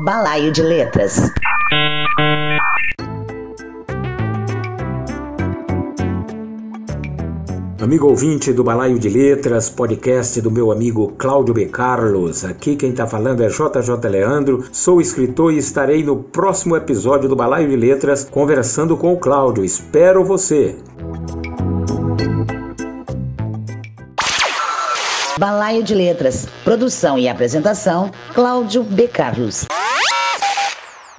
Balaio de Letras. Amigo ouvinte do Balaio de Letras, podcast do meu amigo Cláudio B. Carlos. Aqui quem está falando é JJ Leandro, sou escritor e estarei no próximo episódio do Balaio de Letras conversando com o Cláudio. Espero você! Balaio de Letras. Produção e apresentação: Cláudio B. Carlos.